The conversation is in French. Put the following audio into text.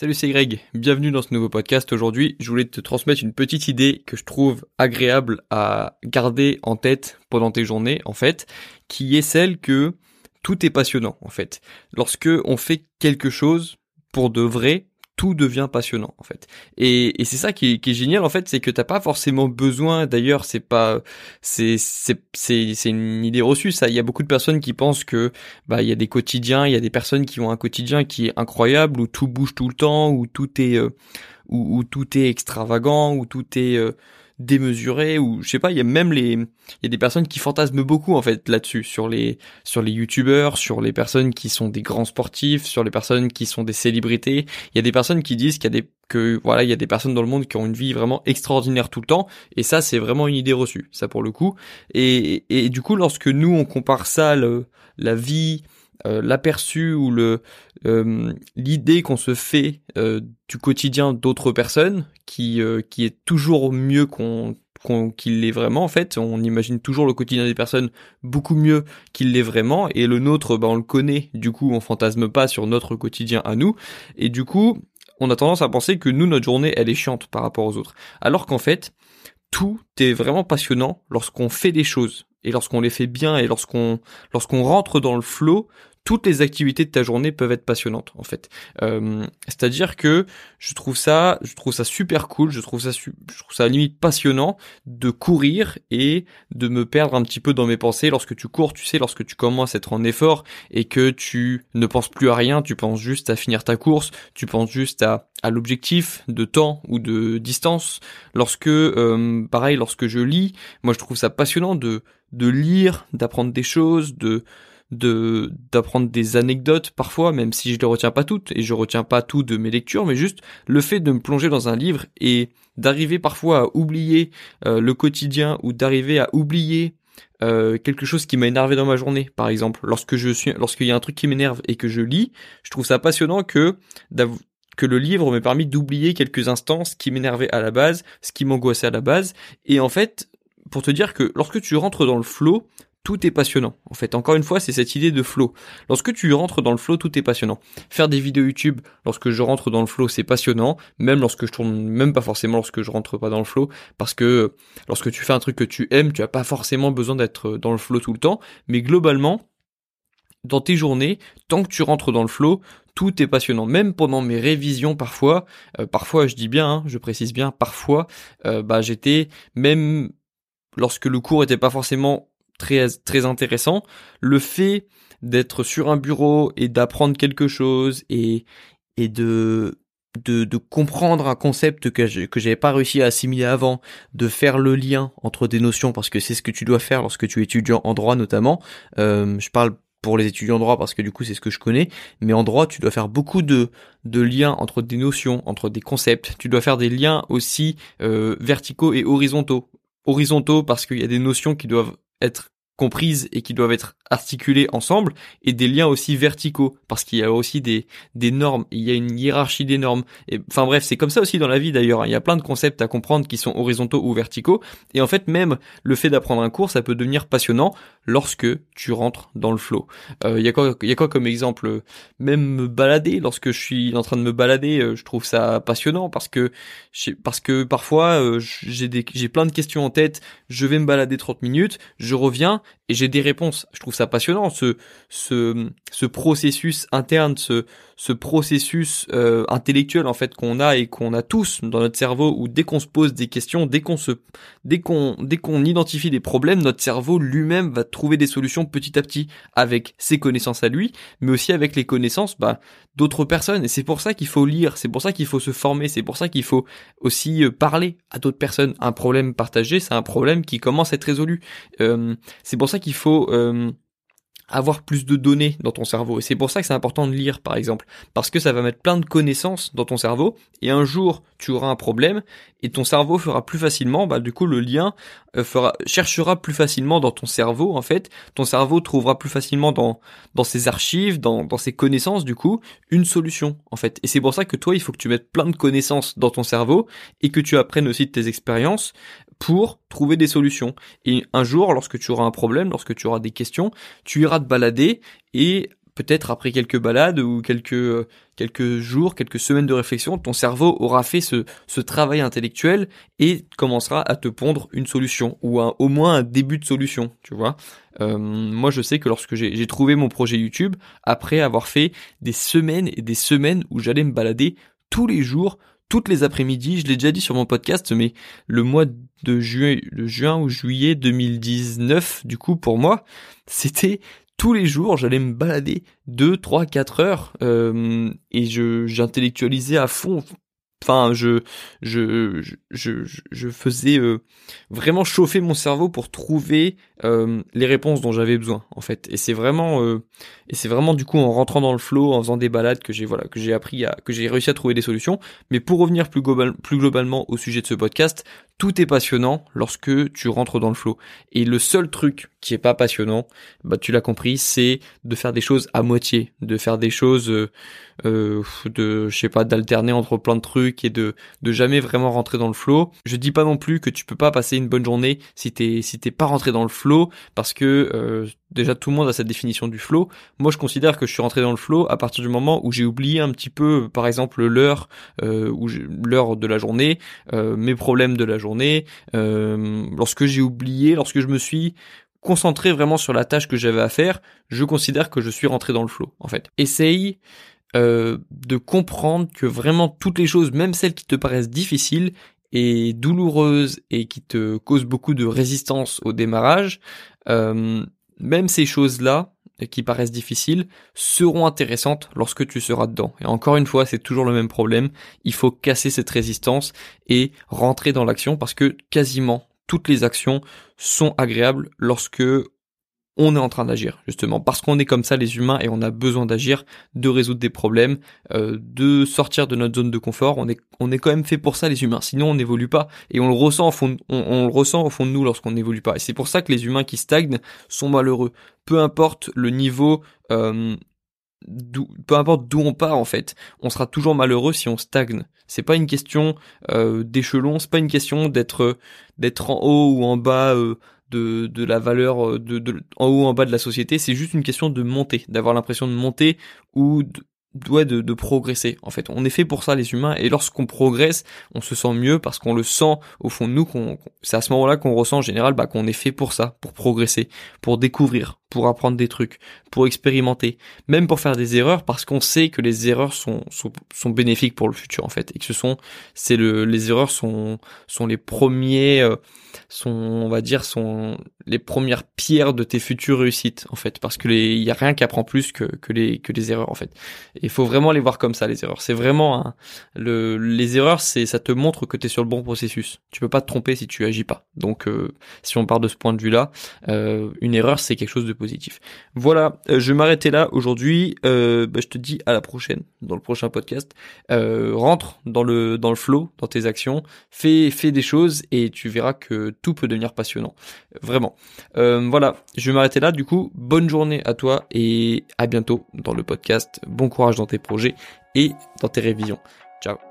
Salut, c'est Greg. Bienvenue dans ce nouveau podcast. Aujourd'hui, je voulais te transmettre une petite idée que je trouve agréable à garder en tête pendant tes journées, en fait, qui est celle que tout est passionnant, en fait. Lorsque on fait quelque chose pour de vrai, tout devient passionnant en fait. Et, et c'est ça qui est, qui est, génial en fait, c'est que t'as pas forcément besoin. D'ailleurs, c'est pas, c'est c'est c'est une idée reçue. Ça, il y a beaucoup de personnes qui pensent que bah il y a des quotidiens, il y a des personnes qui ont un quotidien qui est incroyable où tout bouge tout le temps, où tout est euh, où, tout est extravagant, où tout est euh, démesuré ou je sais pas il y a même les il y a des personnes qui fantasment beaucoup en fait là-dessus sur les sur les youtubeurs sur les personnes qui sont des grands sportifs sur les personnes qui sont des célébrités. Il y a des personnes qui disent qu'il y a des que voilà il y a des personnes dans le monde qui ont une vie vraiment extraordinaire tout le temps. Et ça c'est vraiment une idée reçue ça pour le coup. Et et du coup lorsque nous on compare ça le, la vie euh, l'aperçu ou le euh, l'idée qu'on se fait euh, du quotidien d'autres personnes qui qui est toujours mieux qu'on qu'il l'est vraiment en fait. On imagine toujours le quotidien des personnes beaucoup mieux qu'il l'est vraiment et le nôtre bah, on le connaît. Du coup on fantasme pas sur notre quotidien à nous. Et du coup on a tendance à penser que nous notre journée elle est chiante par rapport aux autres. Alors qu'en fait tout est vraiment passionnant lorsqu'on fait des choses et lorsqu'on les fait bien et lorsqu'on lorsqu'on rentre dans le flow toutes les activités de ta journée peuvent être passionnantes en fait. Euh, C'est-à-dire que je trouve ça, je trouve ça super cool, je trouve ça, je trouve ça limite passionnant de courir et de me perdre un petit peu dans mes pensées. Lorsque tu cours, tu sais, lorsque tu commences à être en effort et que tu ne penses plus à rien, tu penses juste à finir ta course, tu penses juste à à l'objectif de temps ou de distance. Lorsque, euh, pareil, lorsque je lis, moi je trouve ça passionnant de de lire, d'apprendre des choses, de de d'apprendre des anecdotes parfois, même si je les retiens pas toutes et je retiens pas tout de mes lectures, mais juste le fait de me plonger dans un livre et d'arriver parfois à oublier euh, le quotidien ou d'arriver à oublier euh, quelque chose qui m'a énervé dans ma journée, par exemple. Lorsque je suis, lorsqu'il y a un truc qui m'énerve et que je lis, je trouve ça passionnant que que le livre m'ait permis d'oublier quelques instants ce qui m'énervait à la base, ce qui m'angoissait à la base. Et en fait, pour te dire que lorsque tu rentres dans le flow, tout est passionnant. En fait, encore une fois, c'est cette idée de flow. Lorsque tu rentres dans le flow, tout est passionnant. Faire des vidéos YouTube, lorsque je rentre dans le flow, c'est passionnant. Même lorsque je tourne, même pas forcément lorsque je rentre pas dans le flow, parce que lorsque tu fais un truc que tu aimes, tu as pas forcément besoin d'être dans le flow tout le temps. Mais globalement, dans tes journées, tant que tu rentres dans le flow, tout est passionnant. Même pendant mes révisions parfois, euh, parfois je dis bien, hein, je précise bien, parfois, euh, bah j'étais même lorsque le cours était pas forcément très très intéressant. Le fait d'être sur un bureau et d'apprendre quelque chose et et de de, de comprendre un concept que je, que j'avais pas réussi à assimiler avant, de faire le lien entre des notions parce que c'est ce que tu dois faire lorsque tu es étudiant en droit notamment. Euh, je parle pour les étudiants en droit parce que du coup c'est ce que je connais, mais en droit tu dois faire beaucoup de, de liens entre des notions, entre des concepts, tu dois faire des liens aussi euh, verticaux et horizontaux. Horizontaux parce qu'il y a des notions qui doivent être comprises et qui doivent être articulées ensemble et des liens aussi verticaux parce qu'il y a aussi des des normes, il y a une hiérarchie des normes. Et enfin bref, c'est comme ça aussi dans la vie d'ailleurs, hein. il y a plein de concepts à comprendre qui sont horizontaux ou verticaux et en fait même le fait d'apprendre un cours, ça peut devenir passionnant lorsque tu rentres dans le flow. Euh, il y a quoi y a quoi comme exemple même me balader lorsque je suis en train de me balader, euh, je trouve ça passionnant parce que parce que parfois euh, j'ai j'ai plein de questions en tête, je vais me balader 30 minutes, je reviens et j'ai des réponses. Je trouve ça passionnant ce ce ce processus interne, ce ce processus euh, intellectuel en fait qu'on a et qu'on a tous dans notre cerveau où dès qu'on se pose des questions, dès qu'on se dès qu'on dès qu'on identifie des problèmes, notre cerveau lui-même va trouver des solutions petit à petit avec ses connaissances à lui, mais aussi avec les connaissances bah, d'autres personnes et c'est pour ça qu'il faut lire, c'est pour ça qu'il faut se former, c'est pour ça qu'il faut aussi euh, parler à d'autres personnes. Un problème partagé, c'est un problème qui commence à être résolu. Euh, c'est pour ça qu'il faut euh, avoir plus de données dans ton cerveau. Et c'est pour ça que c'est important de lire, par exemple. Parce que ça va mettre plein de connaissances dans ton cerveau. Et un jour, tu auras un problème et ton cerveau fera plus facilement, bah, du coup, le lien euh, fera, cherchera plus facilement dans ton cerveau, en fait. Ton cerveau trouvera plus facilement dans, dans ses archives, dans, dans ses connaissances, du coup, une solution, en fait. Et c'est pour ça que toi, il faut que tu mettes plein de connaissances dans ton cerveau et que tu apprennes aussi de tes expériences pour trouver des solutions. Et un jour, lorsque tu auras un problème, lorsque tu auras des questions, tu iras te balader et peut-être après quelques balades ou quelques quelques jours, quelques semaines de réflexion, ton cerveau aura fait ce, ce travail intellectuel et commencera à te pondre une solution ou au moins un début de solution, tu vois. Euh, moi, je sais que lorsque j'ai trouvé mon projet YouTube, après avoir fait des semaines et des semaines où j'allais me balader tous les jours, toutes les après-midi, je l'ai déjà dit sur mon podcast, mais le mois de juin, de juin ou juillet 2019, du coup, pour moi, c'était tous les jours, j'allais me balader 2, 3, 4 heures euh, et je j'intellectualisais à fond. Enfin, je, je, je, je, faisais euh, vraiment chauffer mon cerveau pour trouver euh, les réponses dont j'avais besoin, en fait. Et c'est vraiment, euh, et c'est vraiment du coup en rentrant dans le flow, en faisant des balades que j'ai, voilà, que j'ai appris à, que j'ai réussi à trouver des solutions. Mais pour revenir plus, global, plus globalement au sujet de ce podcast, tout est passionnant lorsque tu rentres dans le flow. Et le seul truc qui est pas passionnant, bah tu l'as compris, c'est de faire des choses à moitié, de faire des choses euh, de je sais pas d'alterner entre plein de trucs et de de jamais vraiment rentrer dans le flow. Je dis pas non plus que tu peux pas passer une bonne journée si t'es si t'es pas rentré dans le flow parce que euh, déjà tout le monde a cette définition du flow. Moi je considère que je suis rentré dans le flow à partir du moment où j'ai oublié un petit peu par exemple l'heure euh, de la journée, euh, mes problèmes de la journée, lorsque j'ai oublié, lorsque je me suis concentré vraiment sur la tâche que j'avais à faire, je considère que je suis rentré dans le flow en fait. Essaye de comprendre que vraiment toutes les choses, même celles qui te paraissent difficiles et douloureuses et qui te causent beaucoup de résistance au démarrage, euh, même ces choses-là qui paraissent difficiles seront intéressantes lorsque tu seras dedans. Et encore une fois, c'est toujours le même problème. Il faut casser cette résistance et rentrer dans l'action parce que quasiment toutes les actions sont agréables lorsque on est en train d'agir, justement, parce qu'on est comme ça les humains et on a besoin d'agir, de résoudre des problèmes, euh, de sortir de notre zone de confort. On est, on est quand même fait pour ça les humains. Sinon on n'évolue pas et on le ressent au fond, de nous lorsqu'on n'évolue pas. Et c'est pour ça que les humains qui stagnent sont malheureux. Peu importe le niveau, euh, peu importe d'où on part en fait, on sera toujours malheureux si on stagne. C'est pas une question euh, d'échelon, c'est pas une question d'être d'être en haut ou en bas. De, de la valeur euh, de, de, en haut en bas de la société, c'est juste une question de monter, d'avoir l'impression de monter ou de, ouais, de, de, progresser. En fait, on est fait pour ça les humains et lorsqu'on progresse, on se sent mieux parce qu'on le sent au fond de nous. Qu'on, c'est à ce moment-là qu'on ressent en général bah, qu'on est fait pour ça, pour progresser, pour découvrir, pour apprendre des trucs, pour expérimenter, même pour faire des erreurs parce qu'on sait que les erreurs sont, sont, bénéfiques pour le futur en fait et que ce sont c'est le les erreurs sont sont les premiers euh, sont on va dire sont les premières pierres de tes futures réussites en fait parce que il y a rien qui apprend plus que que les que les erreurs en fait. Il faut vraiment les voir comme ça les erreurs. C'est vraiment le les erreurs c'est ça te montre que tu es sur le bon processus. Tu peux pas te tromper si tu agis pas. Donc euh, si on part de ce point de vue là, euh, une erreur c'est quelque chose de Voilà, euh, je vais m'arrêter là aujourd'hui. Euh, bah, je te dis à la prochaine dans le prochain podcast. Euh, rentre dans le dans flow, dans tes actions, fais fais des choses et tu verras que tout peut devenir passionnant. Vraiment. voilà, je vais m'arrêter là. Du coup, bonne journée à toi et à bientôt dans le podcast. Bon courage dans tes projets et dans tes révisions. Ciao.